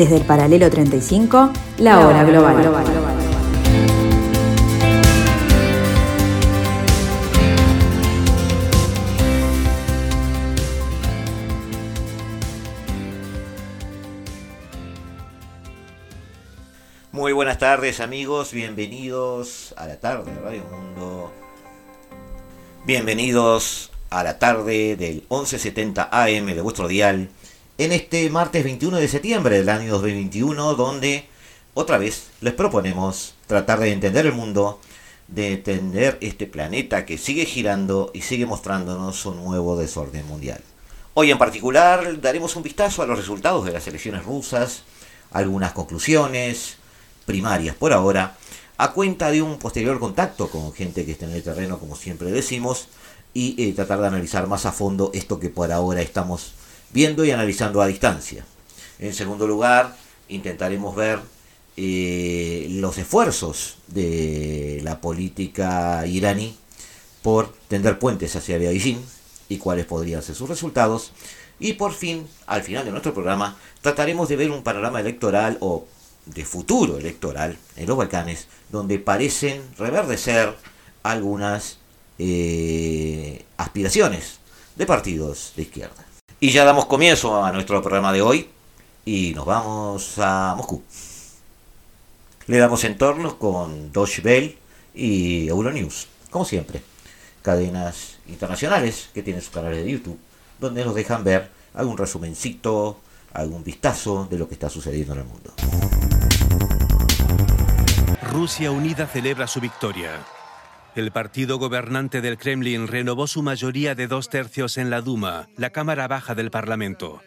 Desde el paralelo 35, la hora global. Muy buenas tardes amigos, bienvenidos a la tarde de Radio Mundo. Bienvenidos a la tarde del 1170 AM de vuestro dial en este martes 21 de septiembre del año 2021 donde otra vez les proponemos tratar de entender el mundo, de entender este planeta que sigue girando y sigue mostrándonos un nuevo desorden mundial. Hoy en particular daremos un vistazo a los resultados de las elecciones rusas, algunas conclusiones primarias por ahora, a cuenta de un posterior contacto con gente que está en el terreno, como siempre decimos, y eh, tratar de analizar más a fondo esto que por ahora estamos viendo y analizando a distancia. En segundo lugar, intentaremos ver eh, los esfuerzos de la política iraní por tender puentes hacia Beijing y cuáles podrían ser sus resultados. Y por fin, al final de nuestro programa, trataremos de ver un panorama electoral o de futuro electoral en los Balcanes, donde parecen reverdecer algunas eh, aspiraciones de partidos de izquierda. Y ya damos comienzo a nuestro programa de hoy y nos vamos a Moscú. Le damos entornos con Deutsche Welle y Euronews, como siempre. Cadenas internacionales que tienen sus canales de YouTube, donde nos dejan ver algún resumencito, algún vistazo de lo que está sucediendo en el mundo. Rusia Unida celebra su victoria. El partido gobernante del Kremlin renovó su mayoría de dos tercios en la Duma, la Cámara Baja del Parlamento.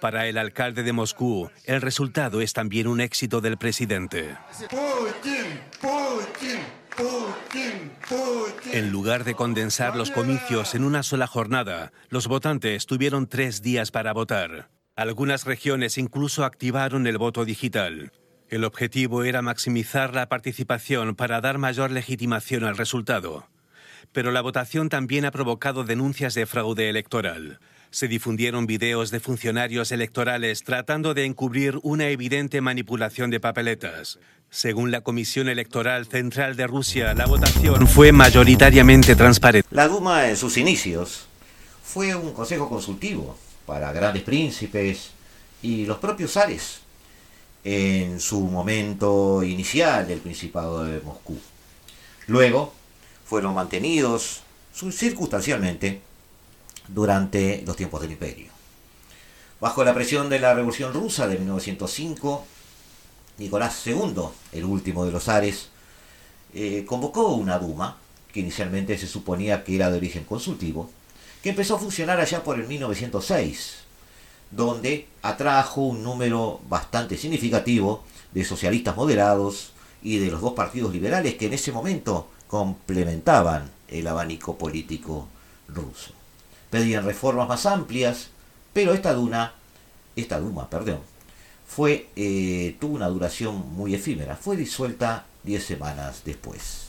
Para el alcalde de Moscú, el resultado es también un éxito del presidente. En lugar de condensar los comicios en una sola jornada, los votantes tuvieron tres días para votar. Algunas regiones incluso activaron el voto digital. El objetivo era maximizar la participación para dar mayor legitimación al resultado. Pero la votación también ha provocado denuncias de fraude electoral. Se difundieron videos de funcionarios electorales tratando de encubrir una evidente manipulación de papeletas. Según la Comisión Electoral Central de Rusia, la votación fue mayoritariamente transparente. La Duma en sus inicios fue un consejo consultivo para grandes príncipes y los propios zares en su momento inicial del Principado de Moscú. Luego fueron mantenidos circunstancialmente durante los tiempos del imperio. Bajo la presión de la Revolución Rusa de 1905, Nicolás II, el último de los zares, eh, convocó una Duma, que inicialmente se suponía que era de origen consultivo, que empezó a funcionar allá por el 1906 donde atrajo un número bastante significativo de socialistas moderados y de los dos partidos liberales que en ese momento complementaban el abanico político ruso. Pedían reformas más amplias, pero esta duna, esta Duma, perdón, fue, eh, tuvo una duración muy efímera. Fue disuelta diez semanas después.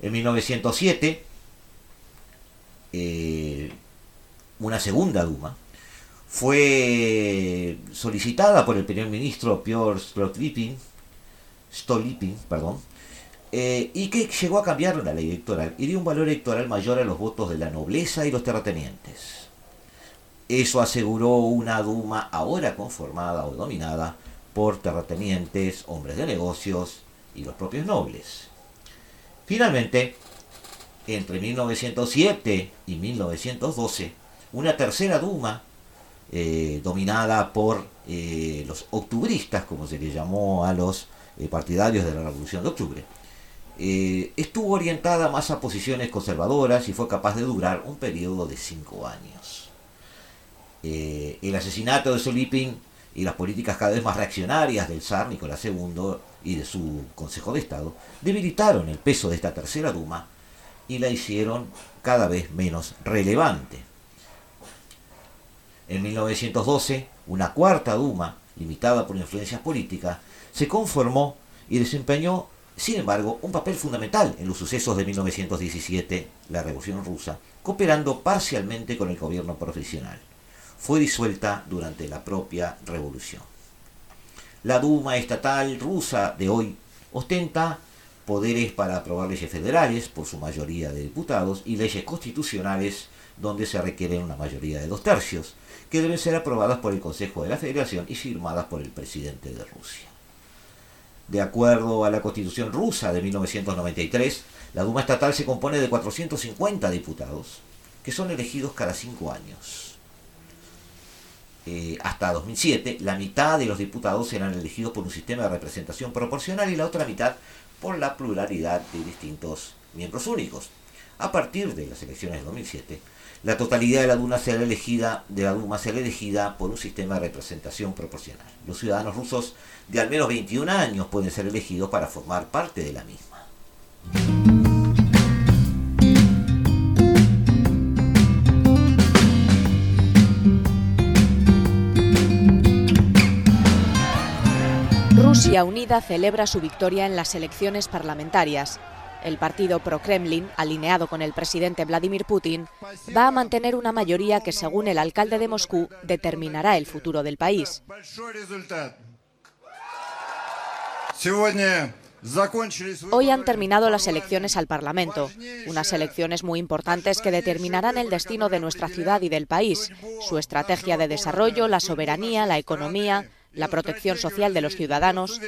En 1907, eh, una segunda Duma, fue solicitada por el primer ministro Piotr Stolypin, perdón, eh, y que llegó a cambiar la ley electoral y dio un valor electoral mayor a los votos de la nobleza y los terratenientes. Eso aseguró una Duma ahora conformada o dominada por terratenientes, hombres de negocios y los propios nobles. Finalmente, entre 1907 y 1912, una tercera Duma eh, dominada por eh, los octubristas, como se le llamó a los eh, partidarios de la Revolución de Octubre, estuvo orientada más a posiciones conservadoras y fue capaz de durar un periodo de cinco años. el asesinato de Solipin y las políticas cada vez más reaccionarias del zar Nicolás II y de su Consejo de Estado debilitaron el peso de esta tercera Duma y la hicieron cada vez menos relevante. En 1912, una cuarta Duma, limitada por influencias políticas, se conformó y desempeñó, sin embargo, un papel fundamental en los sucesos de 1917, la Revolución Rusa, cooperando parcialmente con el gobierno profesional. Fue disuelta durante la propia revolución. La Duma estatal rusa de hoy ostenta poderes para aprobar leyes federales por su mayoría de diputados y leyes constitucionales donde se requiere una mayoría de dos tercios, que deben ser aprobadas por el Consejo de la Federación y firmadas por el presidente de Rusia. De acuerdo a la Constitución rusa de 1993, la Duma estatal se compone de 450 diputados, que son elegidos cada cinco años. Eh, hasta 2007, la mitad de los diputados eran elegidos por un sistema de representación proporcional y la otra mitad por la pluralidad de distintos miembros únicos. A partir de las elecciones de 2007, la totalidad de la Duma será elegida, de la Duma será elegida por un sistema de representación proporcional. Los ciudadanos rusos de al menos 21 años pueden ser elegidos para formar parte de la misma. Rusia Unida celebra su victoria en las elecciones parlamentarias. El partido pro-Kremlin, alineado con el presidente Vladimir Putin, va a mantener una mayoría que, según el alcalde de Moscú, determinará el futuro del país. Hoy han terminado las elecciones al Parlamento, unas elecciones muy importantes que determinarán el destino de nuestra ciudad y del país, su estrategia de desarrollo, la soberanía, la economía, la protección social de los ciudadanos.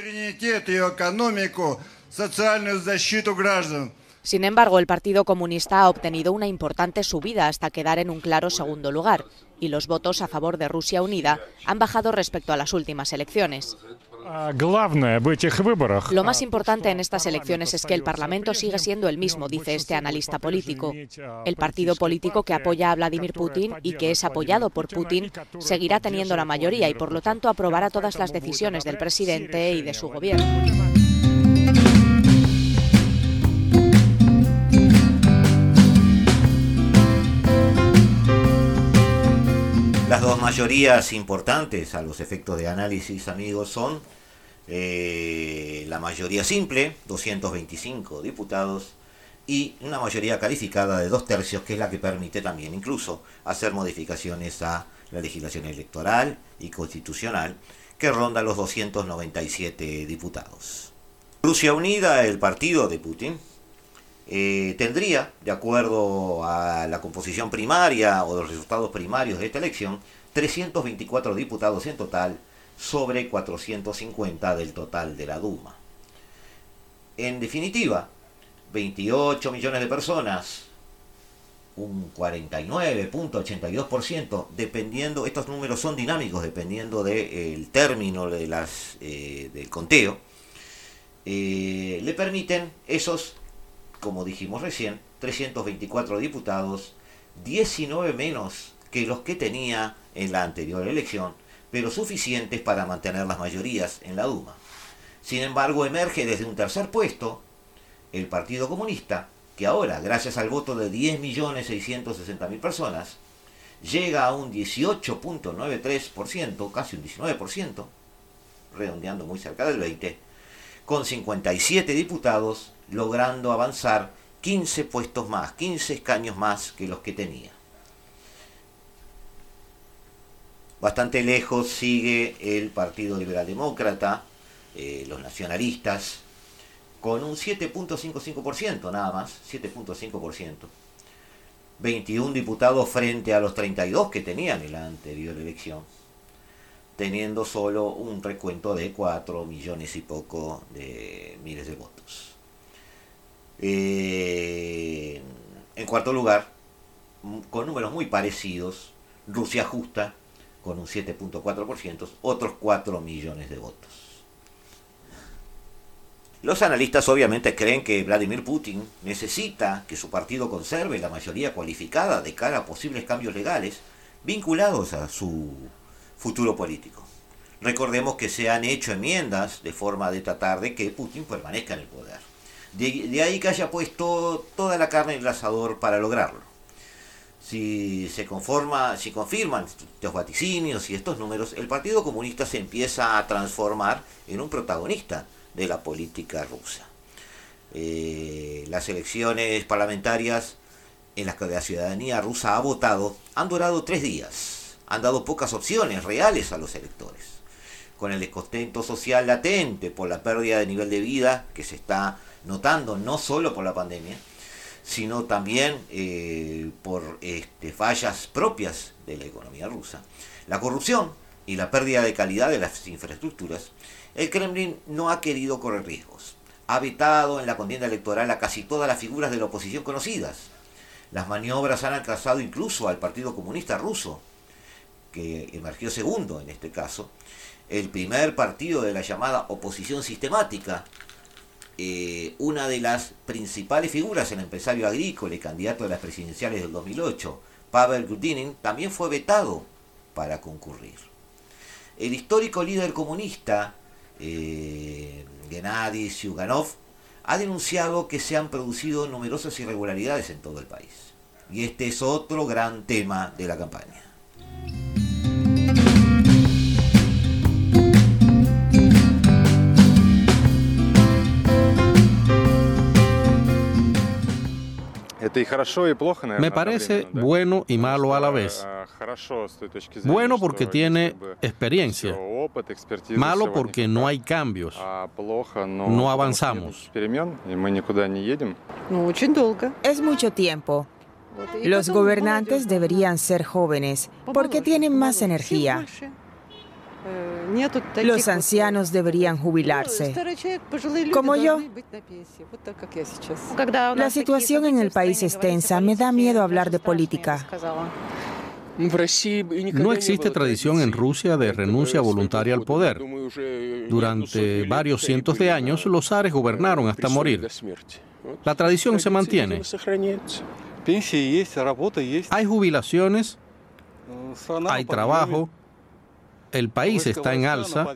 Sin embargo, el Partido Comunista ha obtenido una importante subida hasta quedar en un claro segundo lugar, y los votos a favor de Rusia Unida han bajado respecto a las últimas elecciones. Lo más importante en estas elecciones es que el Parlamento sigue siendo el mismo, dice este analista político. El partido político que apoya a Vladimir Putin y que es apoyado por Putin seguirá teniendo la mayoría y por lo tanto aprobará todas las decisiones del presidente y de su gobierno. Dos mayorías importantes a los efectos de análisis, amigos, son eh, la mayoría simple, 225 diputados, y una mayoría calificada de dos tercios, que es la que permite también incluso hacer modificaciones a la legislación electoral y constitucional, que ronda los 297 diputados. Rusia Unida, el partido de Putin, eh, tendría, de acuerdo a la composición primaria o los resultados primarios de esta elección, 324 diputados en total sobre 450 del total de la Duma. En definitiva, 28 millones de personas, un 49.82%, dependiendo, estos números son dinámicos, dependiendo del término de las, eh, del conteo, eh, le permiten esos como dijimos recién, 324 diputados, 19 menos que los que tenía en la anterior elección, pero suficientes para mantener las mayorías en la Duma. Sin embargo, emerge desde un tercer puesto el Partido Comunista, que ahora, gracias al voto de 10.660.000 personas, llega a un 18.93%, casi un 19%, redondeando muy cerca del 20%, con 57 diputados logrando avanzar 15 puestos más, 15 escaños más que los que tenía. Bastante lejos sigue el Partido Liberal Demócrata, eh, los nacionalistas, con un 7.55% nada más, 7.5%. 21 diputados frente a los 32 que tenían en la anterior elección, teniendo solo un recuento de 4 millones y poco de miles de votos. Eh, en cuarto lugar, con números muy parecidos, Rusia justa con un 7.4%, otros 4 millones de votos. Los analistas obviamente creen que Vladimir Putin necesita que su partido conserve la mayoría cualificada de cara a posibles cambios legales vinculados a su futuro político. Recordemos que se han hecho enmiendas de forma de tratar de que Putin permanezca en el poder. De, ahí que haya puesto toda la carne en el asador para lograrlo. Si se conforma, si confirman estos vaticinios y estos números, el Partido Comunista se empieza a transformar en un protagonista de la política rusa. Eh, las elecciones parlamentarias en las que la ciudadanía rusa ha votado han durado tres días, han dado pocas opciones reales a los electores. con el descontento social latente por la pérdida de nivel de vida que se está notando no solo por la pandemia, sino también eh, por este, fallas propias de la economía rusa. La corrupción y la pérdida de calidad de las infraestructuras, el Kremlin no ha querido correr riesgos. Ha vetado en la contienda electoral a casi todas las figuras de la oposición conocidas. Las maniobras han alcanzado incluso al Partido Comunista Ruso, que emergió segundo en este caso, el primer partido de la llamada oposición sistemática, eh, una de las principales figuras, el empresario agrícola y candidato a las presidenciales del 2008, Pavel Grudinin, también fue vetado para concurrir. El histórico líder comunista, eh, Gennady Zyuganov, ha denunciado que se han producido numerosas irregularidades en todo el país. Y este es otro gran tema de la campaña. Me parece bueno y malo a la vez. Bueno porque tiene experiencia. Malo porque no hay cambios. No avanzamos. Es mucho tiempo. Los gobernantes deberían ser jóvenes porque tienen más energía. Los ancianos deberían jubilarse, como yo. La situación en el país es tensa. Me da miedo hablar de política. No existe tradición en Rusia de renuncia voluntaria al poder. Durante varios cientos de años, los zares gobernaron hasta morir. La tradición se mantiene. Hay jubilaciones, hay trabajo, el país está en alza,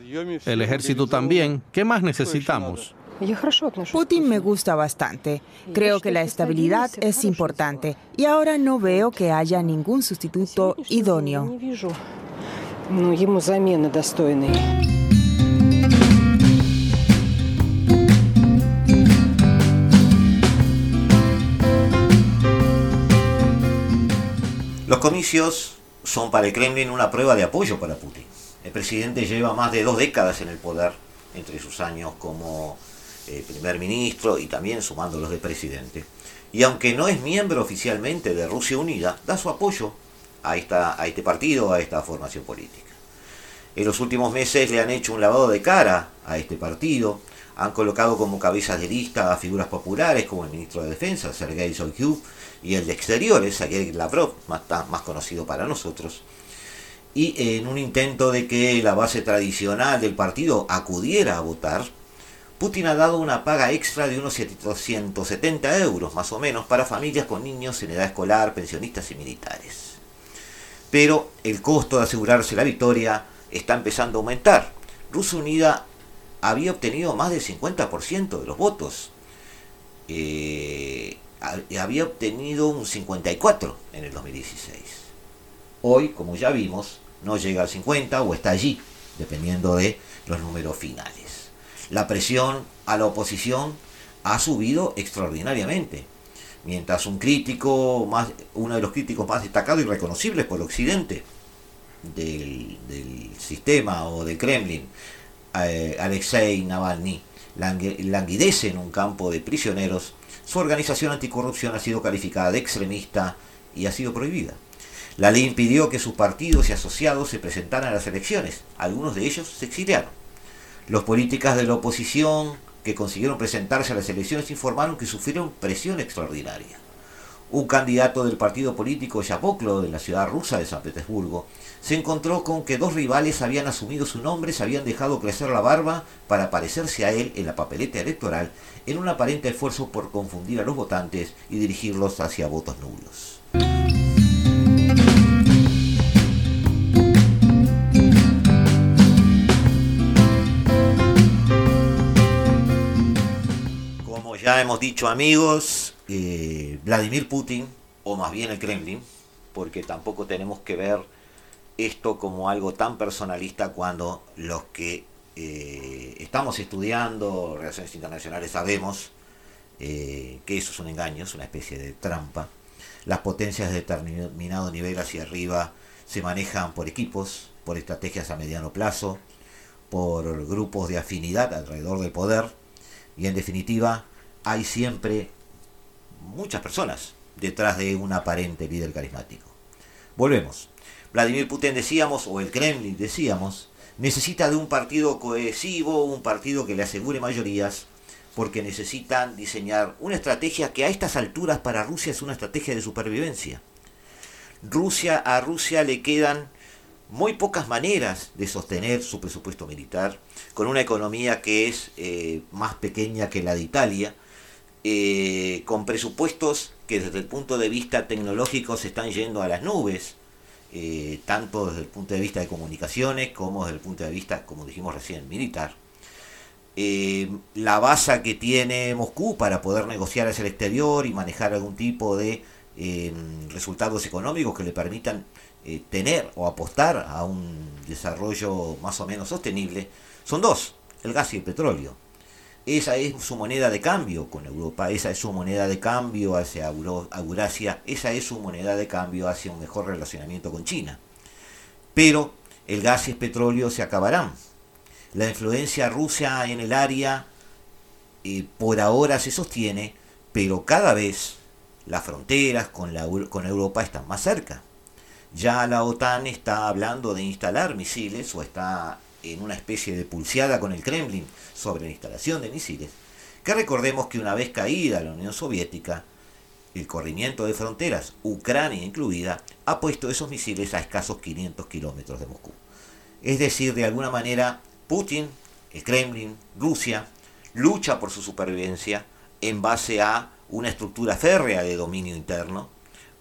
el ejército también. ¿Qué más necesitamos? Putin me gusta bastante. Creo que la estabilidad es importante y ahora no veo que haya ningún sustituto idóneo. Los comicios son para el Kremlin una prueba de apoyo para Putin. El presidente lleva más de dos décadas en el poder, entre sus años como eh, primer ministro y también sumándolos de presidente. Y aunque no es miembro oficialmente de Rusia Unida, da su apoyo a, este partido, a esta formación política. En los últimos meses le han hecho un lavado de cara a este partido, han colocado como cabezas de lista a figuras populares como el ministro de Defensa, Sergei Shoigu, y el de Exteriores, Sergei Lavrov, más conocido para nosotros, y en un intento de que la base tradicional del partido acudiera a votar, Putin ha dado una paga extra de unos 770 euros más o menos para familias con niños en edad escolar, pensionistas y militares. Pero el costo de asegurarse la victoria está empezando a aumentar. Rusia Unida había obtenido más del 50% de los votos. Eh, había obtenido un 54% en el 2016. Hoy, como ya vimos, no llega al 50 o está allí, dependiendo de los números finales. La presión a la oposición ha subido extraordinariamente. Mientras un crítico, más, uno de los críticos más destacados y reconocibles por occidente del, sistema o del Kremlin, eh, Alexei Navalny, languidece en un campo de prisioneros, su organización anticorrupción ha sido calificada de extremista y ha sido prohibida. La ley impidió que sus partidos y asociados se presentaran a las elecciones. Algunos de ellos se exiliaron. Los políticos de la oposición que consiguieron presentarse a las elecciones informaron que sufrieron presión extraordinaria. Un candidato del partido político Yapoklo de la ciudad rusa de San Petersburgo se encontró con que dos rivales habían asumido su nombre, se habían dejado crecer la barba para parecerse a él en la papeleta electoral en un aparente esfuerzo por confundir a los votantes y dirigirlos hacia votos nulos. Ya hemos dicho amigos, eh, Vladimir Putin, o más bien el Kremlin, porque tampoco tenemos que ver esto como algo tan personalista cuando los que eh, estamos estudiando relaciones internacionales sabemos eh, que eso es un engaño, es una especie de trampa. Las potencias de determinado nivel hacia arriba se manejan por equipos, por estrategias a mediano plazo, por grupos de afinidad alrededor del poder y en definitiva hay siempre muchas personas detrás de un aparente líder carismático. Volvemos. Vladimir Putin decíamos, o el Kremlin decíamos, necesita de un partido cohesivo, un partido que le asegure mayorías, porque necesitan diseñar una estrategia que a estas alturas para Rusia es una estrategia de supervivencia. Rusia a Rusia le quedan muy pocas maneras de sostener su presupuesto militar, con una economía que es eh, más pequeña que la de Italia, eh, con presupuestos que desde el punto de vista tecnológico se están yendo a las nubes, eh, tanto desde el punto de vista de comunicaciones como desde el punto de vista, como dijimos recién, militar. la base que tiene Moscú para poder negociar hacia el exterior y manejar algún tipo de resultados económicos que le permitan eh, tener o apostar a un desarrollo más o menos sostenible son dos, el gas y el petróleo. Esa es su moneda de cambio con Europa, esa es su moneda de cambio hacia Eurasia, esa es su moneda de cambio hacia un mejor relacionamiento con China. Pero el gas y el petróleo se acabarán. La influencia rusa en el área eh, por ahora se sostiene, pero cada vez las fronteras con, la, con Europa están más cerca. Ya la OTAN está hablando de instalar misiles o está en una especie de pulseada con el Kremlin sobre la instalación de misiles, que recordemos que una vez caída la Unión Soviética, el corrimiento de fronteras, Ucrania incluida, ha puesto esos misiles a escasos 500 kilómetros de Moscú. Es decir, de alguna manera, Putin, el Kremlin, Rusia, lucha por su supervivencia en base a una estructura férrea de dominio interno,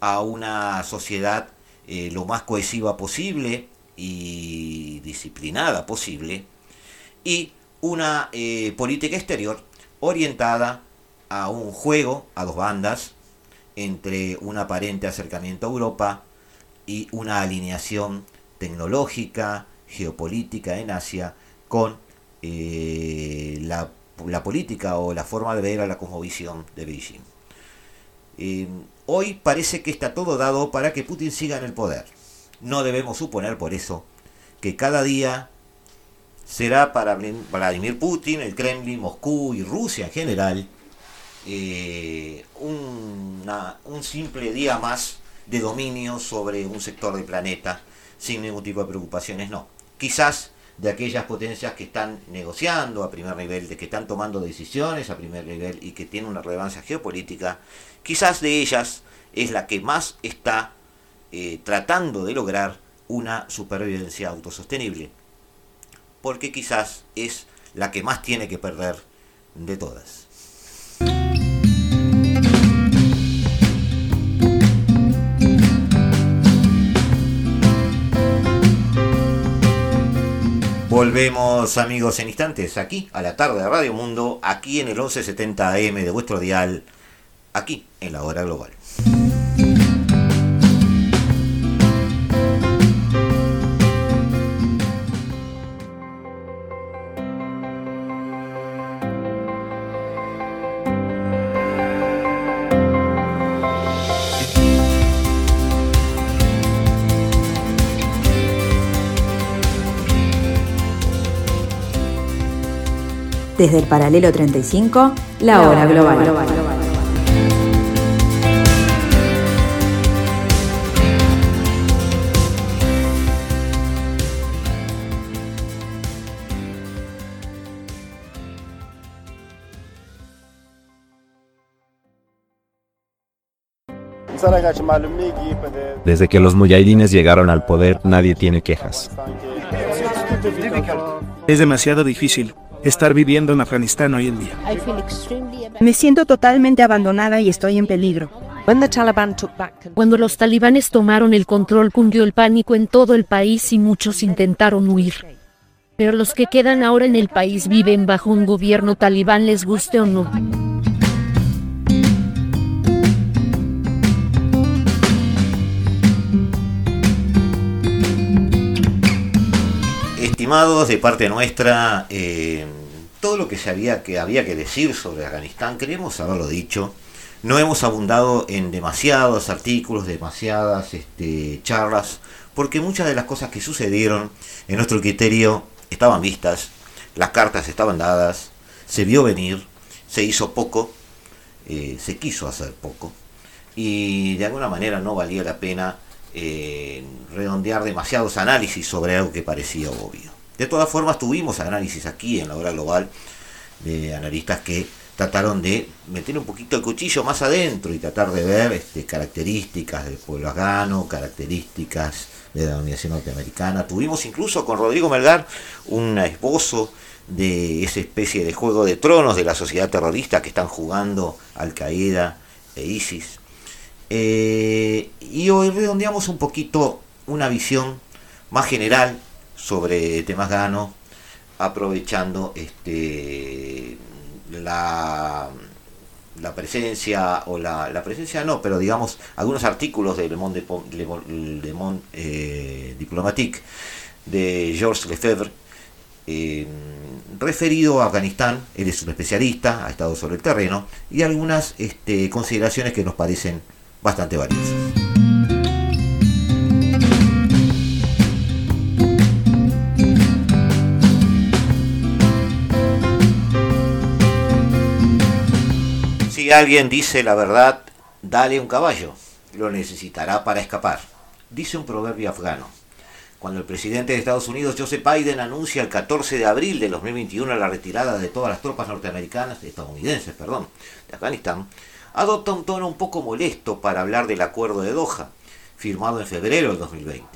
a una sociedad eh, lo más cohesiva posible y disciplinada posible, y una eh, política exterior orientada a un juego a dos bandas entre un aparente acercamiento a Europa y una alineación tecnológica, geopolítica en Asia con eh, la, política o la forma de ver a la cosmovisión de Beijing. Hoy parece que está todo dado para que Putin siga en el poder. No debemos suponer por eso que cada día será para Vladimir Putin, el Kremlin, Moscú y Rusia en general eh, un simple día más de dominio sobre un sector del planeta sin ningún tipo de preocupaciones, no. Quizás de aquellas potencias que están negociando a primer nivel, de que están tomando decisiones a primer nivel y que tienen una relevancia geopolítica, quizás de ellas es la que más está eh, tratando de lograr una supervivencia autosostenible, porque quizás es la que más tiene que perder de todas. Volvemos amigos en instantes aquí a la tarde de Radio Mundo, aquí en el 1170 AM de vuestro dial, aquí en la hora global. Desde el paralelo 35, la hora global. Desde que los muyahidines llegaron al poder, nadie tiene quejas. Es demasiado difícil estar viviendo en Afganistán hoy en día. Me siento totalmente abandonada y estoy en peligro. Cuando los talibanes tomaron el control cundió el pánico en todo el país y muchos intentaron huir. Pero los que quedan ahora en el país viven bajo un gobierno talibán les guste o no. Estimados de parte nuestra, eh, todo lo que, se había, que había que decir sobre Afganistán, queremos haberlo dicho. No hemos abundado en demasiados artículos, demasiadas este, charlas, porque muchas de las cosas que sucedieron, en nuestro criterio, estaban vistas, las cartas estaban dadas, se vio venir, se hizo poco, eh, se quiso hacer poco, y de alguna manera no valía la pena eh, redondear demasiados análisis sobre algo que parecía obvio. De todas formas, tuvimos análisis aquí en la hora global de analistas que trataron de meter un poquito el cuchillo más adentro y tratar de ver este, características del pueblo afgano, características de la Universidad Norteamericana. Tuvimos incluso con Rodrigo Melgar un esbozo de esa especie de juego de tronos de la sociedad terrorista que están jugando Al Qaeda e ISIS. Eh, y hoy redondeamos un poquito una visión más general sobre temas gano, aprovechando este la, la presencia, o la, la, presencia no, pero digamos algunos artículos de Le Monde, Le, Monde eh, Diplomatique de Georges Lefebvre, eh, referido a Afganistán, él es un especialista, ha estado sobre el terreno, y algunas este, consideraciones que nos parecen bastante valiosas. Alguien dice la verdad, dale un caballo, lo necesitará para escapar. Dice un proverbio afgano. Cuando el presidente de Estados Unidos, Joseph Biden, anuncia el 14 de abril de 2021 la retirada de todas las tropas norteamericanas, estadounidenses, perdón, de Afganistán, adopta un tono un poco molesto para hablar del acuerdo de Doha, firmado en febrero del 2020.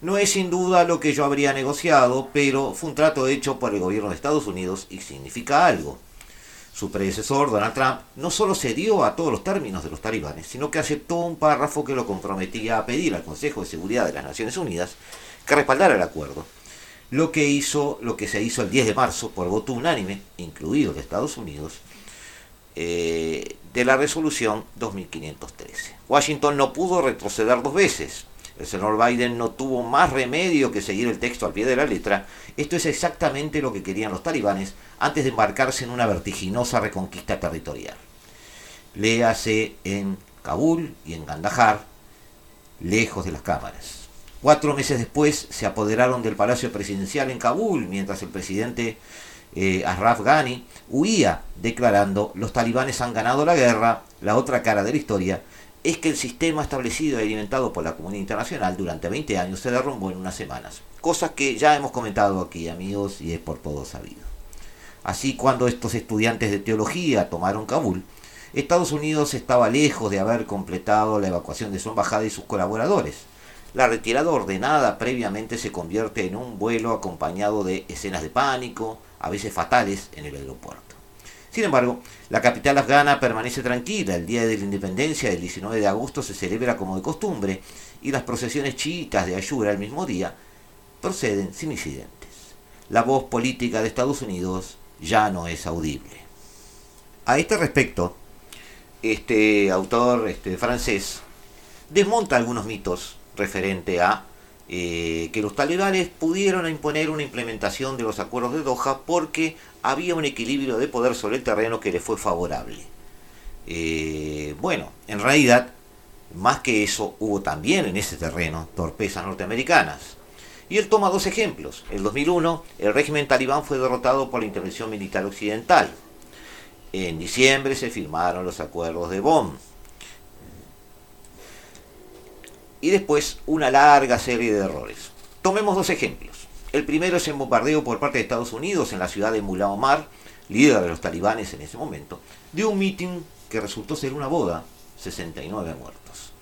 No es sin duda lo que yo habría negociado, pero fue un trato hecho por el gobierno de Estados Unidos y significa algo. Su predecesor, Donald Trump, no solo cedió a todos los términos de los talibanes, sino que aceptó un párrafo que lo comprometía a pedir al Consejo de Seguridad de las Naciones Unidas que respaldara el acuerdo. Lo que hizo, lo que se hizo el 10 de marzo por voto unánime, incluido de Estados Unidos, eh, de la resolución 2513. Washington no pudo retroceder dos veces, el señor Biden no tuvo más remedio que seguir el texto al pie de la letra. Esto es exactamente lo que querían los talibanes antes de embarcarse en una vertiginosa reconquista territorial. Léase en Kabul y en Kandahar, lejos de las cámaras. Cuatro meses después se apoderaron del Palacio Presidencial en Kabul, mientras el presidente eh, Ashraf Ghani huía, declarando, los talibanes han ganado la guerra, la otra cara de la historia, es que el sistema establecido y alimentado por la comunidad internacional durante 20 años se derrumbó en unas semanas. Cosas que ya hemos comentado aquí, amigos, y es por todo sabido. Así, cuando estos estudiantes de teología tomaron Kabul, Estados Unidos estaba lejos de haber completado la evacuación de su embajada y sus colaboradores. La retirada ordenada previamente se convierte en un vuelo acompañado de escenas de pánico, a veces fatales, en el aeropuerto. Sin embargo, la capital afgana permanece tranquila. El Día de la Independencia, el 19 de agosto, se celebra como de costumbre y las procesiones chiitas de Ayura el mismo día proceden sin incidentes. La voz política de Estados Unidos ya no es audible. A este respecto, este autor este, francés desmonta algunos mitos referente a eh, que los talibanes pudieron imponer una implementación de los acuerdos de Doha porque había un equilibrio de poder sobre el terreno que le fue favorable. Eh, bueno, en realidad, más que eso, hubo también en ese terreno torpezas norteamericanas. Y él toma dos ejemplos. En 2001, el régimen talibán fue derrotado por la intervención militar occidental. En diciembre se firmaron los acuerdos de Bonn y después una larga serie de errores. Tomemos dos ejemplos. El primero es el bombardeo por parte de Estados Unidos en la ciudad de Mullah Omar, líder de los talibanes en ese momento, de un mitin que resultó ser una boda, 69 muertos.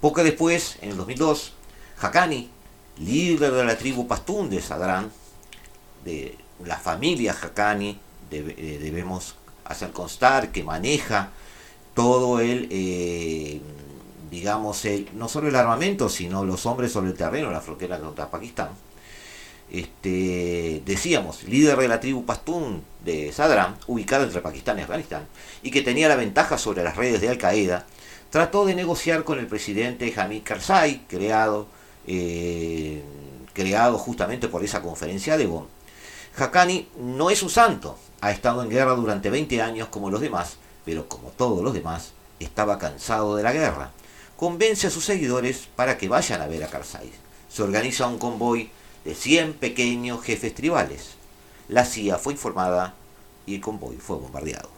Poco después, en el 2002, Haqqani, líder de la tribu Pastún de Sadrán, de la familia Haqqani, eh, debemos hacer constar que maneja todo el eh, digamos, el, no solo el armamento, sino los hombres sobre el terreno, la frontera contra Pakistán. Este, decíamos, líder de la tribu Pastún de Sadram, ubicada entre Pakistán y Afganistán, y que tenía la ventaja sobre las redes de Al Qaeda, trató de negociar con el presidente Hamid Karzai, creado, eh, creado justamente por esa conferencia de Bonn. Haqqani no es un santo, ha estado en guerra durante 20 años como los demás, pero como todos los demás, estaba cansado de la guerra convence a sus seguidores para que vayan a ver a Karzai. Se organiza un convoy de 100 pequeños jefes tribales. La CIA fue informada y el convoy fue bombardeado.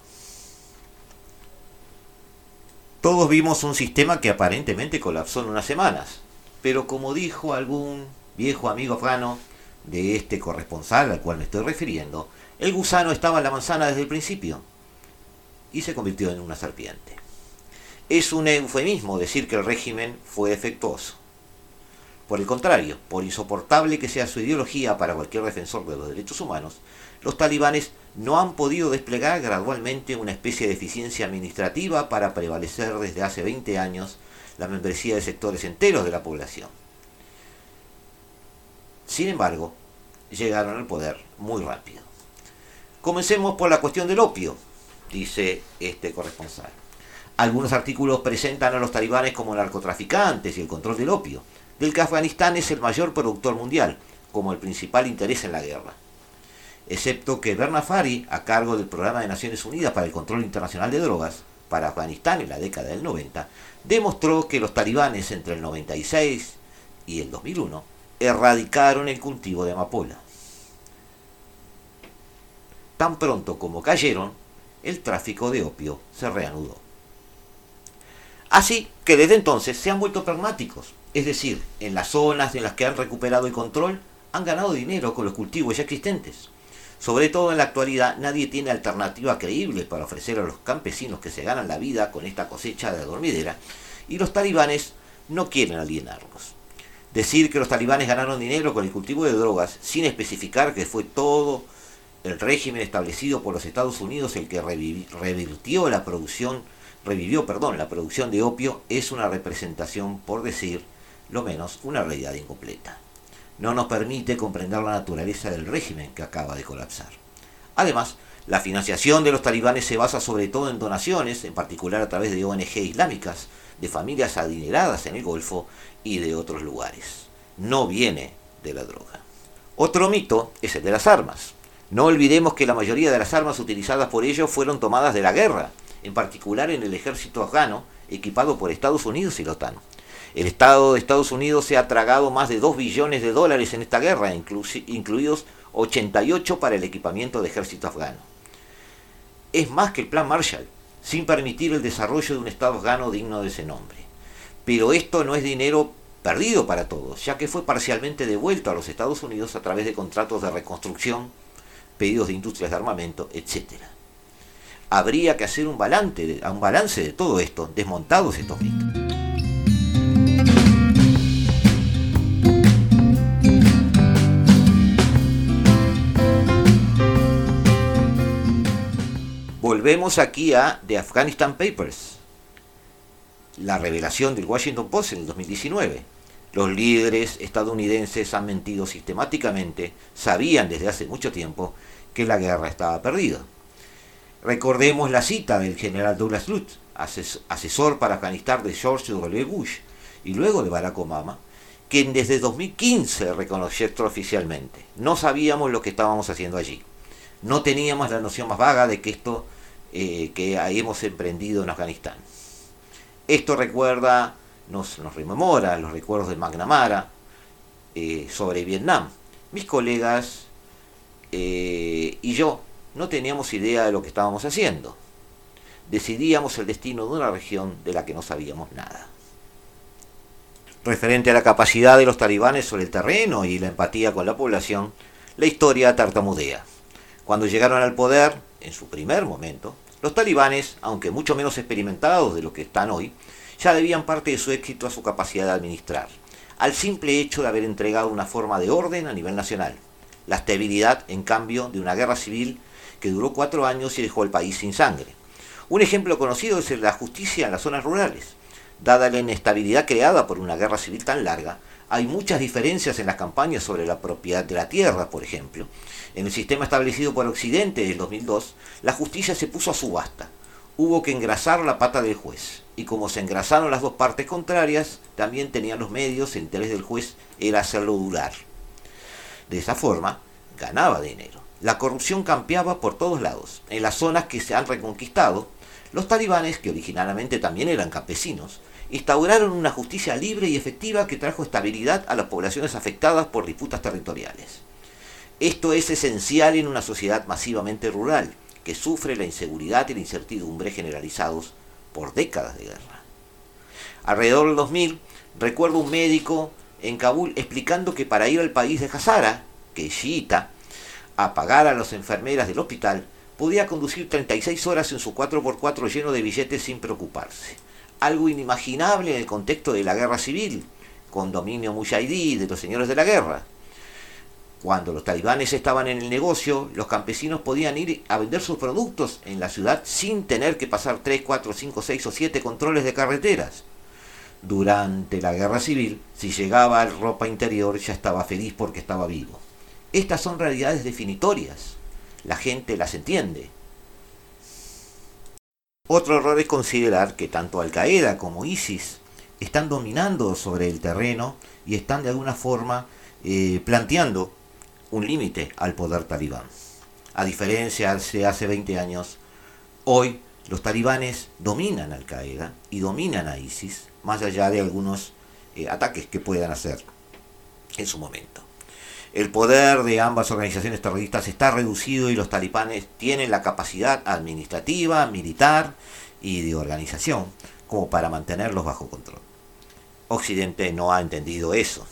Todos vimos un sistema que aparentemente colapsó en unas semanas, pero como dijo algún viejo amigo afgano de este corresponsal al cual me estoy refiriendo, el gusano estaba en la manzana desde el principio y se convirtió en una serpiente. Es un eufemismo decir que el régimen fue defectuoso. Por el contrario, por insoportable que sea su ideología para cualquier defensor de los derechos humanos, los talibanes no han podido desplegar gradualmente una especie de eficiencia administrativa para prevalecer desde hace 20 años la membresía de sectores enteros de la población. Sin embargo, llegaron al poder muy rápido. Comencemos por la cuestión del opio, dice este corresponsal. Algunos artículos presentan a los talibanes como narcotraficantes y el control del opio, del que Afganistán es el mayor productor mundial, como el principal interés en la guerra. Excepto que Bernafari, a cargo del Programa de Naciones Unidas para el Control Internacional de Drogas, para Afganistán en la década del 90, demostró que los talibanes entre el 96 y el 2001 erradicaron el cultivo de amapola. Tan pronto como cayeron, el tráfico de opio se reanudó. Así que desde entonces se han vuelto pragmáticos, es decir, en las zonas en las que han recuperado el control, han ganado dinero con los cultivos ya existentes. Sobre todo en la actualidad nadie tiene alternativa creíble para ofrecer a los campesinos que se ganan la vida con esta cosecha de dormidera y los talibanes no quieren alienarlos. Decir que los talibanes ganaron dinero con el cultivo de drogas sin especificar que fue todo el régimen establecido por los Estados Unidos el que revirtió la producción, revivió, perdón, la producción de opio es una representación, por decir lo menos, una realidad incompleta no nos permite comprender la naturaleza del régimen que acaba de colapsar. Además, la financiación de los talibanes se basa sobre todo en donaciones, en particular a través de ONG islámicas, de familias adineradas en el Golfo y de otros lugares. No viene de la droga. Otro mito es el de las armas. No olvidemos que la mayoría de las armas utilizadas por ellos fueron tomadas de la guerra, en particular en el ejército afgano, equipado por Estados Unidos y la OTAN. El Estado de Estados Unidos se ha tragado más de 2 billones de dólares en esta guerra, incluidos 88 para el equipamiento de ejército afgano. Es más que el Plan Marshall, sin permitir el desarrollo de un Estado afgano digno de ese nombre. Pero esto no es dinero perdido para todos, ya que fue parcialmente devuelto a los Estados Unidos a través de contratos de reconstrucción, pedidos de industrias de armamento, etc. Habría que hacer un balance, un balance de todo esto, desmontados estos mitos. Volvemos aquí a The Afghanistan Papers, la revelación del Washington Post en el 2019. Los líderes estadounidenses han mentido sistemáticamente, sabían desde hace mucho tiempo que la guerra estaba perdida. Recordemos la cita del general Douglas Lutz, asesor para Afganistán de George W. Bush y luego de Barack Obama, quien desde 2015 reconoció extraoficialmente. No sabíamos lo que estábamos haciendo allí. No teníamos la noción más vaga de que esto eh, que hemos emprendido en Afganistán. Esto recuerda, nos, rememora los recuerdos de McNamara eh, sobre Vietnam. Mis colegas eh, y yo no teníamos idea de lo que estábamos haciendo. Decidíamos el destino de una región de la que no sabíamos nada. Referente a la capacidad de los talibanes sobre el terreno y la empatía con la población, la historia tartamudea. Cuando llegaron al poder, en su primer momento, los talibanes, aunque mucho menos experimentados de lo que están hoy, ya debían parte de su éxito a su capacidad de administrar, al simple hecho de haber entregado una forma de orden a nivel nacional. La estabilidad, en cambio, de una guerra civil que duró cuatro años y dejó el país sin sangre. Un ejemplo conocido es el de la justicia en las zonas rurales. Dada la inestabilidad creada por una guerra civil tan larga, hay muchas diferencias en las campañas sobre la propiedad de la tierra, por ejemplo. En el sistema establecido por Occidente en 2002, la justicia se puso a subasta. Hubo que engrasar la pata del juez. Y como se engrasaron las dos partes contrarias, también tenían los medios, el interés del juez era hacerlo durar. De esa forma, ganaba dinero. La corrupción campeaba por todos lados. En las zonas que se han reconquistado, los talibanes, que originalmente también eran campesinos, instauraron una justicia libre y efectiva que trajo estabilidad a las poblaciones afectadas por disputas territoriales. Esto es esencial en una sociedad masivamente rural, que sufre la inseguridad y la incertidumbre generalizados por décadas de guerra. Alrededor del 2000, recuerdo un médico en Kabul explicando que para ir al país de Hazara, que es chiita, a pagar a las enfermeras del hospital, podía conducir 36 horas en su 4x4 lleno de billetes sin preocuparse. Algo inimaginable en el contexto de la guerra civil, con dominio mujahidí de los señores de la guerra. Cuando los talibanes estaban en el negocio, los campesinos podían ir a vender sus productos en la ciudad sin tener que pasar 3, 4, 5, 6 o 7 controles de carreteras. Durante la guerra civil, si llegaba al ropa interior ya estaba feliz porque estaba vivo. Estas son realidades definitorias. La gente las entiende. Otro error es considerar que tanto Al Qaeda como ISIS están dominando sobre el terreno y están de alguna forma eh, planteando un límite al poder talibán. A diferencia de hace 20 años, hoy los talibanes dominan Al Qaeda y dominan a ISIS, más allá de algunos eh, ataques que puedan hacer en su momento. El poder de ambas organizaciones terroristas está reducido y los talibanes tienen la capacidad administrativa, militar y de organización como para mantenerlos bajo control. Occidente no ha entendido eso.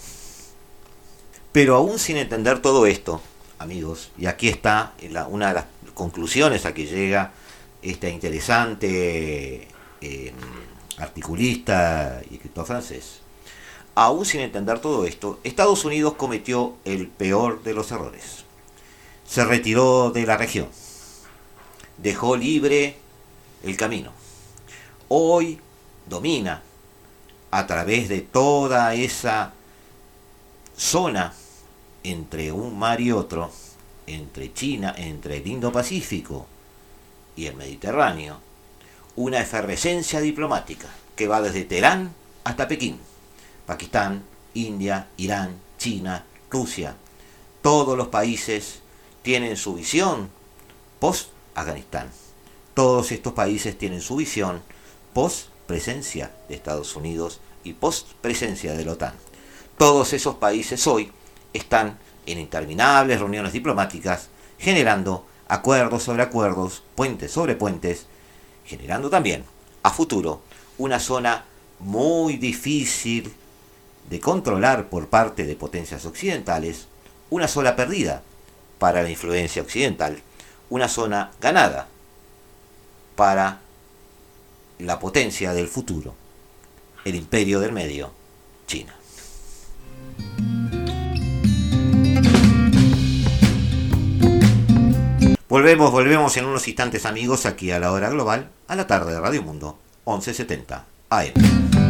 Pero aún sin entender todo esto, amigos, y aquí está una de las conclusiones a que llega este interesante eh, articulista y escritor francés, aún sin entender todo esto, Estados Unidos cometió el peor de los errores. Se retiró de la región, dejó libre el camino. Hoy domina a través de toda esa zona entre un mar y otro, entre China, entre el Indo-Pacífico y el Mediterráneo, una efervescencia diplomática que va desde Teherán hasta Pekín, Pakistán, India, Irán, China, Rusia. Todos los países tienen su visión post-Afganistán. Todos estos países tienen su visión post-presencia de Estados Unidos y post-presencia de la OTAN. Todos esos países hoy están en interminables reuniones diplomáticas, generando acuerdos sobre acuerdos, puentes sobre puentes, generando también a futuro una zona muy difícil de controlar por parte de potencias occidentales, una sola perdida para la influencia occidental, una zona ganada para la potencia del futuro, el imperio del medio, China. Volvemos, volvemos en unos instantes amigos aquí a la hora global, a la tarde de Radio Mundo, 1170 AM.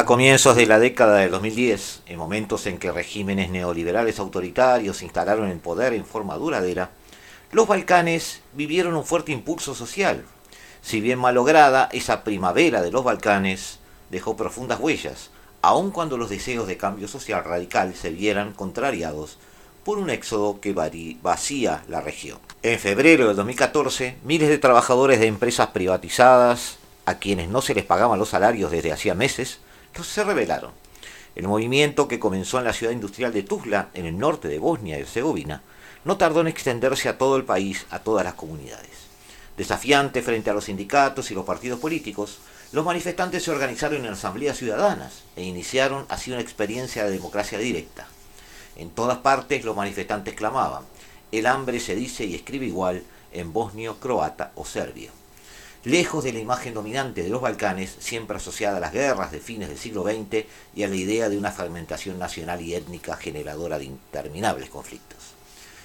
A comienzos de la década de 2010, en momentos en que regímenes neoliberales autoritarios se instalaron en poder en forma duradera, los Balcanes vivieron un fuerte impulso social. Si bien malograda, esa primavera de los Balcanes dejó profundas huellas, aun cuando los deseos de cambio social radical se vieran contrariados por un éxodo que vacía la región. En febrero del 2014, miles de trabajadores de empresas privatizadas, a quienes no se les pagaban los salarios desde hacía meses, se rebelaron. El movimiento que comenzó en la ciudad industrial de Tuzla, en el norte de Bosnia y Herzegovina, no tardó en extenderse a todo el país, a todas las comunidades. Desafiante frente a los sindicatos y los partidos políticos, los manifestantes se organizaron en asambleas ciudadanas e iniciaron así una experiencia de democracia directa. En todas partes los manifestantes clamaban, el hambre se dice y escribe igual en bosnio, croata o serbio. Lejos de la imagen dominante de los Balcanes, siempre asociada a las guerras de fines del siglo XX y a la idea de una fragmentación nacional y étnica generadora de interminables conflictos.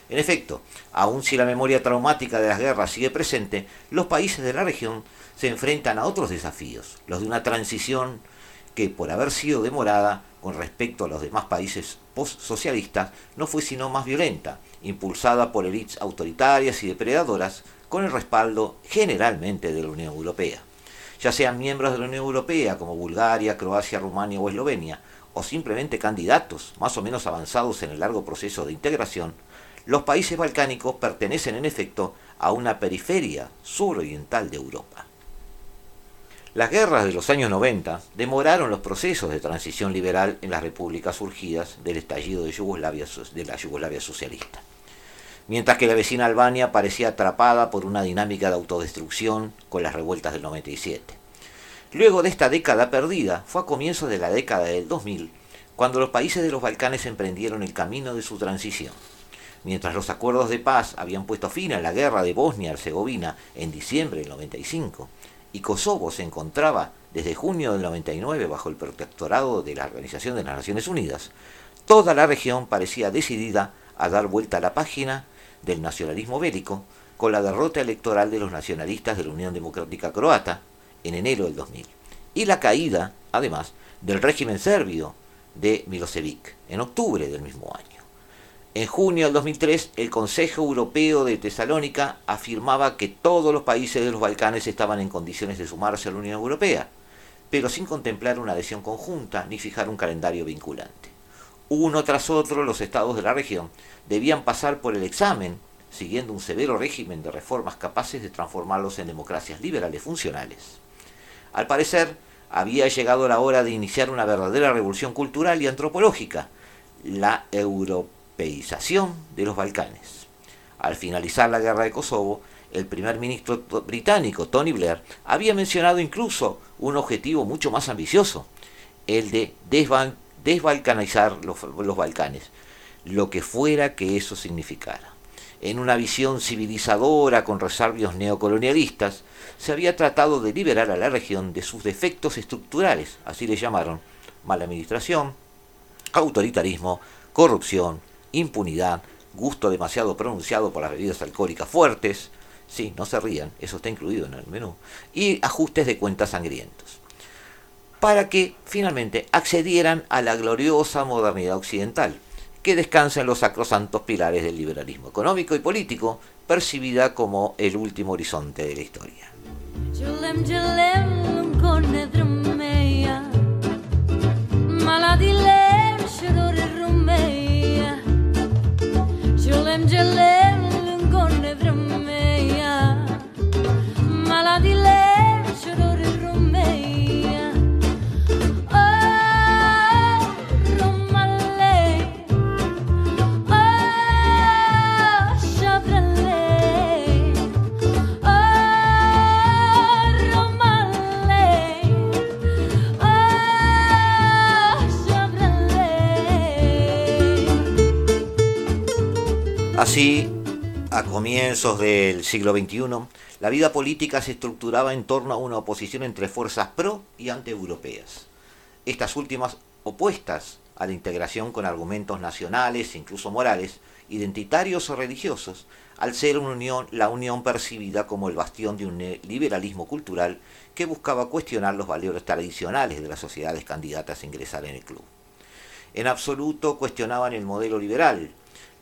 En efecto, aun si la memoria traumática de las guerras sigue presente, los países de la región se enfrentan a otros desafíos, los de una transición que, por haber sido demorada con respecto a los demás países post-socialistas, no fue sino más violenta, impulsada por élites autoritarias y depredadoras, con el respaldo generalmente de la Unión Europea. Ya sean miembros de la Unión Europea como Bulgaria, Croacia, Rumania o Eslovenia, o simplemente candidatos más o menos avanzados en el largo proceso de integración, los países balcánicos pertenecen en efecto a una periferia suroriental de Europa. Las guerras de los años 90 demoraron los procesos de transición liberal en las repúblicas surgidas del estallido de, de la Yugoslavia socialista. Mientras que la vecina Albania parecía atrapada por una dinámica de autodestrucción con las revueltas del 97. Luego de esta década perdida, fue a comienzos de la década del 2000 cuando los países de los Balcanes emprendieron el camino de su transición. Mientras los acuerdos de paz habían puesto fin a la guerra de Bosnia-Herzegovina en diciembre del 95, y Kosovo se encontraba desde junio del 99 bajo el protectorado de la Organización de las Naciones Unidas, toda la región parecía decidida a dar vuelta a la página del nacionalismo bélico con la derrota electoral de los nacionalistas de la Unión Democrática Croata en enero del 2000 y la caída, además, del régimen serbio de Milosevic en octubre del mismo año. En junio del 2003, el Consejo Europeo de Tesalónica afirmaba que todos los países de los Balcanes estaban en condiciones de sumarse a la Unión Europea, pero sin contemplar una adhesión conjunta ni fijar un calendario vinculante. Uno tras otro, los estados de la región debían pasar por el examen, siguiendo un severo régimen de reformas capaces de transformarlos en democracias liberales funcionales. Al parecer, había llegado la hora de iniciar una verdadera revolución cultural y antropológica, la europea de los Balcanes. Al finalizar la guerra de Kosovo, el primer ministro británico, Tony Blair, había mencionado incluso un objetivo mucho más ambicioso, el de desbalcanizar los, los Balcanes, lo que fuera que eso significara. En una visión civilizadora con resabios neocolonialistas, se había tratado de liberar a la región de sus defectos estructurales, así le llamaron, mala administración, autoritarismo, corrupción, impunidad, gusto demasiado pronunciado por las bebidas alcohólicas fuertes, sí, no se rían, eso está incluido en el menú, y ajustes de cuentas sangrientos, para que finalmente accedieran a la gloriosa modernidad occidental, que descansa en los sacrosantos pilares del liberalismo económico y político, percibida como el último horizonte de la historia. Así, a comienzos del siglo XXI, la vida política se estructuraba en torno a una oposición entre fuerzas pro y antieuropeas. Estas últimas opuestas a la integración con argumentos nacionales, incluso morales, identitarios o religiosos, al ser una unión, la unión percibida como el bastión de un liberalismo cultural que buscaba cuestionar los valores tradicionales de las sociedades candidatas a ingresar en el club. En absoluto cuestionaban el modelo liberal,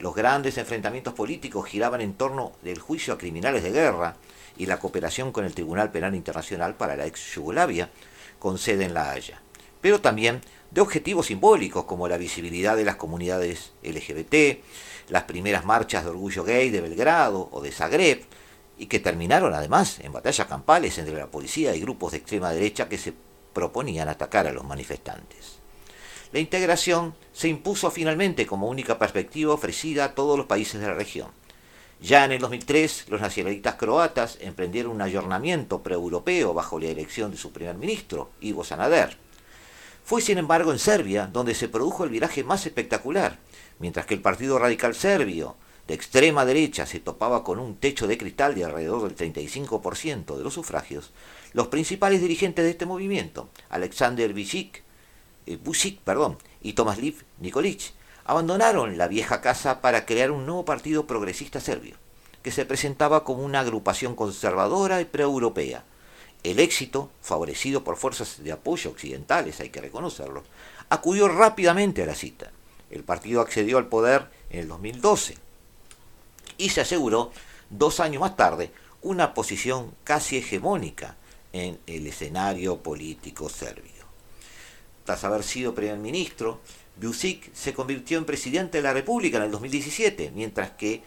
los grandes enfrentamientos políticos giraban en torno del juicio a criminales de guerra y la cooperación con el Tribunal Penal Internacional para la ex Yugoslavia, con sede en La Haya. pero también de objetivos simbólicos como la visibilidad de las comunidades LGBT, las primeras marchas de orgullo gay de Belgrado o de Zagreb, y que terminaron además en batallas campales entre la policía y grupos de extrema derecha que se proponían atacar a los manifestantes. La integración se impuso finalmente como única perspectiva ofrecida a todos los países de la región. Ya en el 2003, los nacionalistas croatas emprendieron un ayornamiento pre-europeo bajo la elección de su primer ministro, Ivo Sanader. Fue, sin embargo, en Serbia donde se produjo el viraje más espectacular, mientras que el Partido Radical Serbio, de extrema derecha, se topaba con un techo de cristal de alrededor del 35% de los sufragios, los principales dirigentes de este movimiento, Alexander Vucic, eh, perdón, y Tomasliv Nikolic, abandonaron la vieja casa para crear un nuevo partido progresista serbio, que se presentaba como una agrupación conservadora y pre-europea. El éxito, favorecido por fuerzas de apoyo occidentales, hay que reconocerlo, acudió rápidamente a la cita. El partido accedió al poder en el 2012 y se aseguró, dos años más tarde, una posición casi hegemónica en el escenario político serbio. Tras haber sido primer ministro, Vucic se convirtió en presidente de la República en el 2017, mientras que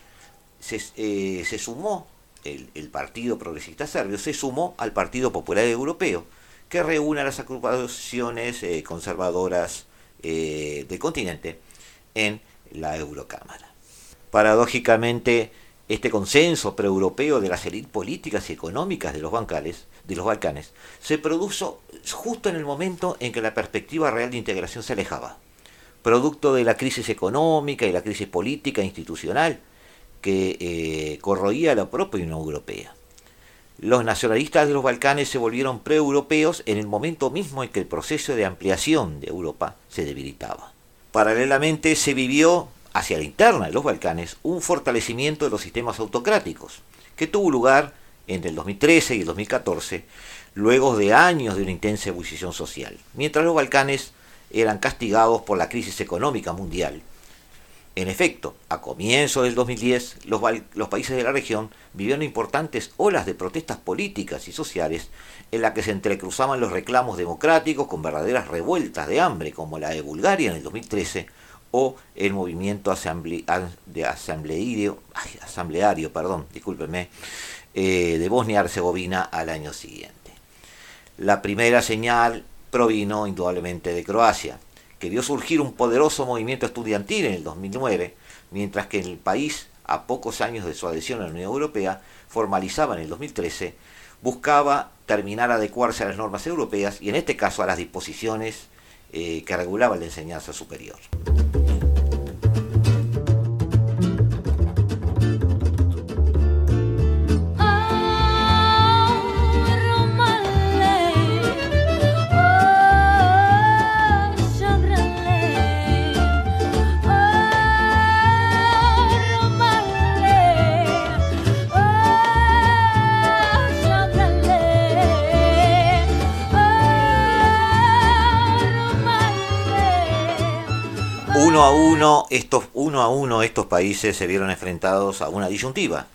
se, eh, se sumó, el, Partido Progresista Serbio se sumó al Partido Popular Europeo, que reúne a las agrupaciones eh, conservadoras eh, del continente en la Eurocámara. Paradójicamente, este consenso pre-europeo de las élites políticas y económicas de los, bancales, de los Balcanes se produjo justo en el momento en que la perspectiva real de integración se alejaba producto de la crisis económica y la crisis política e institucional que eh, corroía la propia Unión Europea. Los nacionalistas de los Balcanes se volvieron pre-europeos en el momento mismo en que el proceso de ampliación de Europa se debilitaba. Paralelamente se vivió hacia la interna de los Balcanes un fortalecimiento de los sistemas autocráticos, que tuvo lugar entre el 2013 y el 2014, luego de años de una intensa ebullición social, mientras los Balcanes eran castigados por la crisis económica mundial. En efecto, a comienzos del 2010, los, países de la región vivieron importantes olas de protestas políticas y sociales en las que se entrecruzaban los reclamos democráticos con verdaderas revueltas de hambre, como la de Bulgaria en el 2013 o el movimiento de asambleario, asambleario perdón, discúlpeme, eh, de Bosnia-Herzegovina al año siguiente. La primera señal provino indudablemente de Croacia, que vio surgir un poderoso movimiento estudiantil en el 2009, mientras que en el país, a pocos años de su adhesión a la Unión Europea, formalizaba en el 2013, buscaba terminar adecuarse a las normas europeas y en este caso a las disposiciones eh, que regulaban la enseñanza superior. Uno a uno estos, uno a uno estos países se vieron enfrentados a una disyuntiva.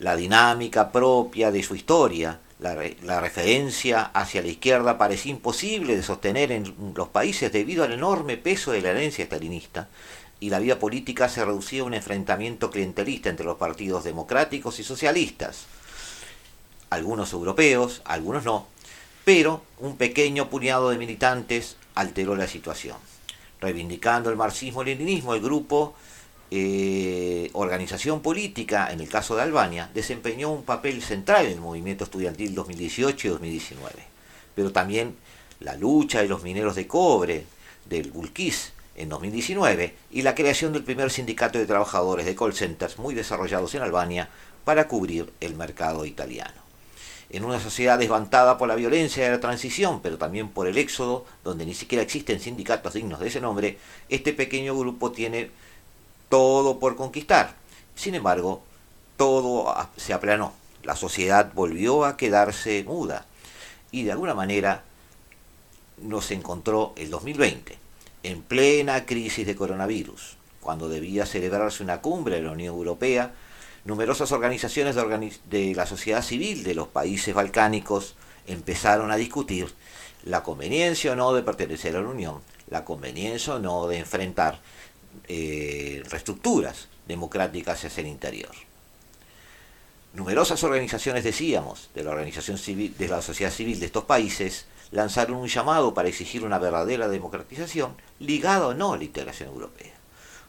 La dinámica propia de su historia, la, referencia hacia la izquierda parecía imposible de sostener en los países debido al enorme peso de la herencia estalinista, y la vida política se reducía a un enfrentamiento clientelista entre los partidos democráticos y socialistas, algunos europeos, algunos no, pero un pequeño puñado de militantes alteró la situación reivindicando el marxismo-leninismo, el grupo eh, organización política, en el caso de Albania, desempeñó un papel central en el movimiento estudiantil 2018 y 2019. Pero también la lucha de los mineros de cobre del Bulkis en 2019 y la creación del primer sindicato de trabajadores de call centers muy desarrollados en Albania para cubrir el mercado italiano en una sociedad desbantada por la violencia de la transición, pero también por el éxodo, donde ni siquiera existen sindicatos dignos de ese nombre, este pequeño grupo tiene todo por conquistar. Sin embargo, todo se aplanó. La sociedad volvió a quedarse muda. Y de alguna manera nos encontró el 2020, en plena crisis de coronavirus, cuando debía celebrarse una cumbre de la Unión Europea numerosas organizaciones de, la sociedad civil de los países balcánicos empezaron a discutir la conveniencia o no de pertenecer a la Unión, la conveniencia o no de enfrentar eh, reestructuras democráticas hacia el interior. Numerosas organizaciones, decíamos, de la organización civil, de la sociedad civil de estos países, lanzaron un llamado para exigir una verdadera democratización ligada o no a la integración europea.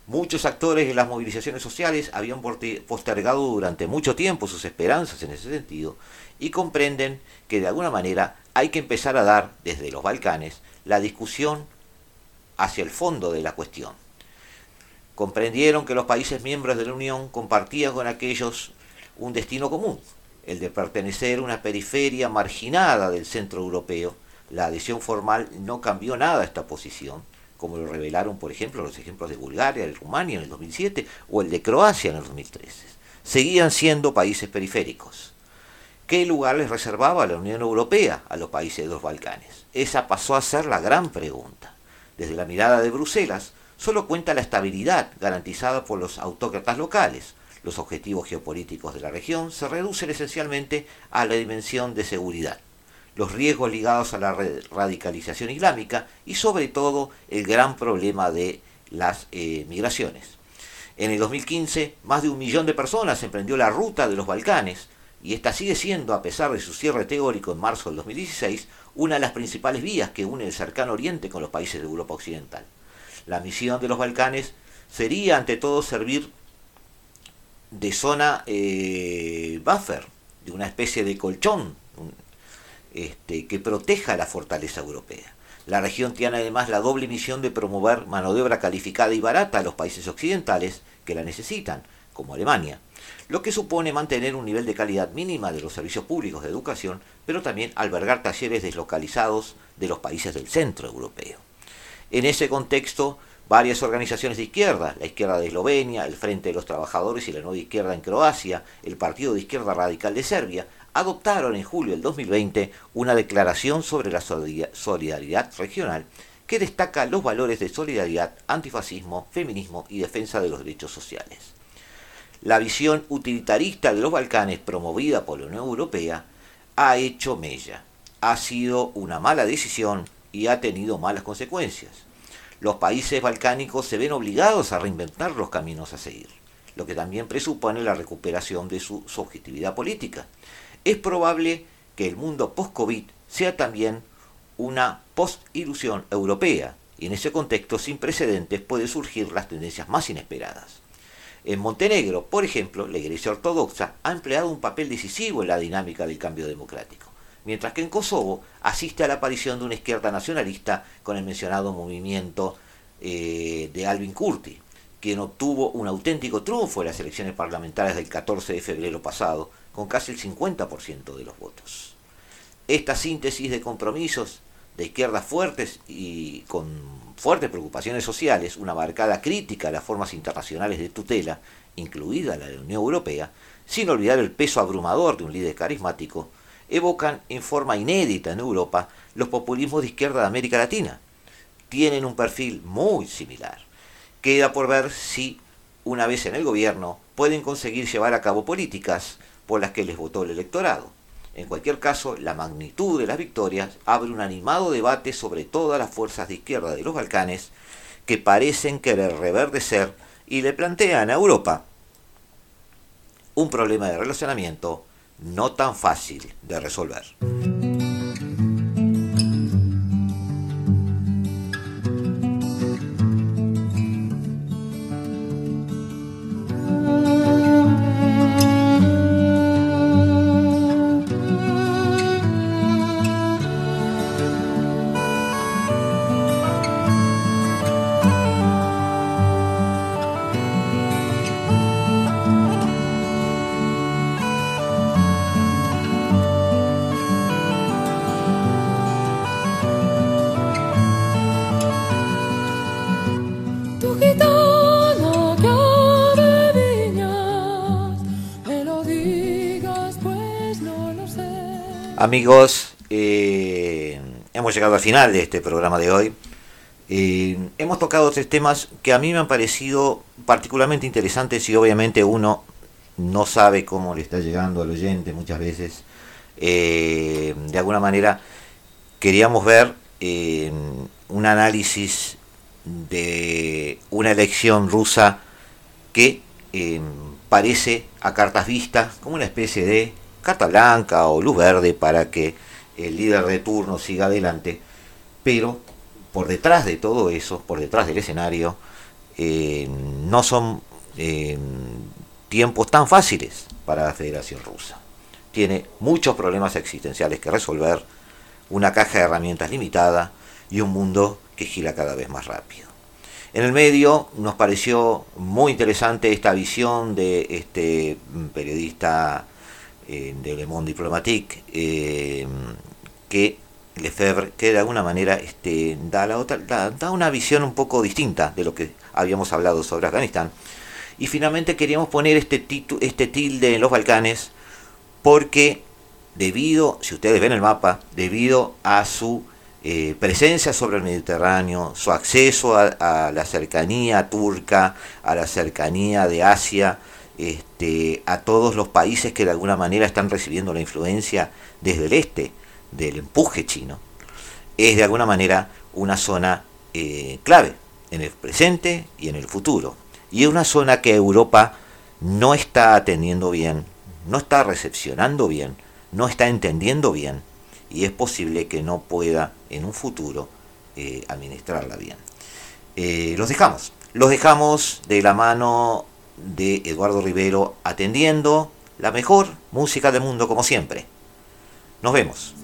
Muchos actores de las movilizaciones sociales habían postergado durante mucho tiempo sus esperanzas en ese sentido y comprenden que de alguna manera hay que empezar a dar desde los Balcanes la discusión hacia el fondo de la cuestión. Comprendieron que los países miembros de la Unión compartían con aquellos un destino común, el de pertenecer a una periferia marginada del centro europeo. La adhesión formal no cambió nada a esta posición, como lo revelaron, por ejemplo, los ejemplos de Bulgaria, de Rumania en el 2007 o el de Croacia en el 2013. Seguían siendo países periféricos. ¿Qué lugar les reservaba la Unión Europea a los países de los Balcanes? Esa pasó a ser la gran pregunta. Desde la mirada de Bruselas, solo cuenta la estabilidad garantizada por los autócratas locales. Los objetivos geopolíticos de la región se reducen esencialmente a la dimensión de seguridad, los riesgos ligados a la radicalización islámica y sobre todo el gran problema de las eh, migraciones. En el 2015, más de un millón de personas emprendió la ruta de los Balcanes, y esta sigue siendo, a pesar de su cierre teórico en marzo del 2016, una de las principales vías que une el cercano Oriente con los países de Europa Occidental. La misión de los Balcanes sería, ante todo, servir de zona eh, buffer, de una especie de colchón este, que proteja la fortaleza europea. La región tiene además la doble misión de promover mano de obra calificada y barata a los países occidentales que la necesitan, como Alemania, lo que supone mantener un nivel de calidad mínima de los servicios públicos de educación, pero también albergar talleres deslocalizados de los países del centro europeo. En ese contexto, varias organizaciones de izquierda, la izquierda de Eslovenia, el Frente de los Trabajadores y la Nueva Izquierda en Croacia, el Partido de Izquierda Radical de Serbia, adoptaron en julio del 2020 una declaración sobre la solidaridad regional que destaca los valores de solidaridad, antifascismo, feminismo y defensa de los derechos sociales. La visión utilitarista de los Balcanes promovida por la Unión Europea ha hecho mella. Ha sido una mala decisión y ha tenido malas consecuencias. Los países balcánicos se ven obligados a reinventar los caminos a seguir, lo que también presupone la recuperación de su subjetividad política. Es probable que el mundo post-COVID sea también una post-ilusión europea, y en ese contexto sin precedentes pueden surgir las tendencias más inesperadas. En Montenegro, por ejemplo, la Iglesia Ortodoxa ha empleado un papel decisivo en la dinámica del cambio democrático, mientras que en Kosovo asiste a la aparición de una izquierda nacionalista con el mencionado movimiento eh, de Alvin Kurti, quien obtuvo un auténtico triunfo en las elecciones parlamentarias del 14 de febrero pasado, con casi el 50% de los votos. Esta síntesis de compromisos de izquierdas fuertes y con fuertes preocupaciones sociales, una marcada crítica a las formas internacionales de tutela, incluida la de la Unión Europea, sin olvidar el peso abrumador de un líder carismático, evocan en forma inédita en Europa los populismos de izquierda de América Latina. Tienen un perfil muy similar. Queda por ver si, una vez en el gobierno, pueden conseguir llevar a cabo políticas por las que les votó el electorado. En cualquier caso, la magnitud de las victorias abre un animado debate sobre todas las fuerzas de izquierda de los Balcanes que parecen querer reverdecer y le plantean a Europa un problema de relacionamiento no tan fácil de resolver. Amigos, eh, hemos llegado al final de este programa de hoy. Eh, hemos tocado tres temas que a mí me han parecido particularmente interesantes y obviamente uno no sabe cómo le está llegando al oyente muchas veces. Eh, de alguna manera, queríamos ver un análisis de una elección rusa que parece a cartas vistas como una especie de carta blanca o luz verde para que el líder de turno siga adelante, pero por detrás de todo eso, por detrás del escenario, eh, no son eh, tiempos tan fáciles para la Federación Rusa. Tiene muchos problemas existenciales que resolver, una caja de herramientas limitada y un mundo que gira cada vez más rápido. En el medio nos pareció muy interesante esta visión de este periodista de Le Monde Diplomatique, eh, que Lefebvre, que de alguna manera este, da, una visión un poco distinta de lo que habíamos hablado sobre Afganistán. Y finalmente queríamos poner este, este tilde en los Balcanes porque debido, si ustedes ven el mapa, debido a su eh, presencia sobre el Mediterráneo, su acceso a, la cercanía turca, a la cercanía de Asia, este, a todos los países que de alguna manera están recibiendo la influencia desde el este del empuje chino, es de alguna manera una zona eh, clave en el presente y en el futuro. Y es una zona que Europa no está atendiendo bien, no está recepcionando bien, no está entendiendo bien y es posible que no pueda en un futuro eh, administrarla bien. Eh, los dejamos, los dejamos de la mano de Eduardo Rivero atendiendo la mejor música del mundo como siempre. Nos vemos.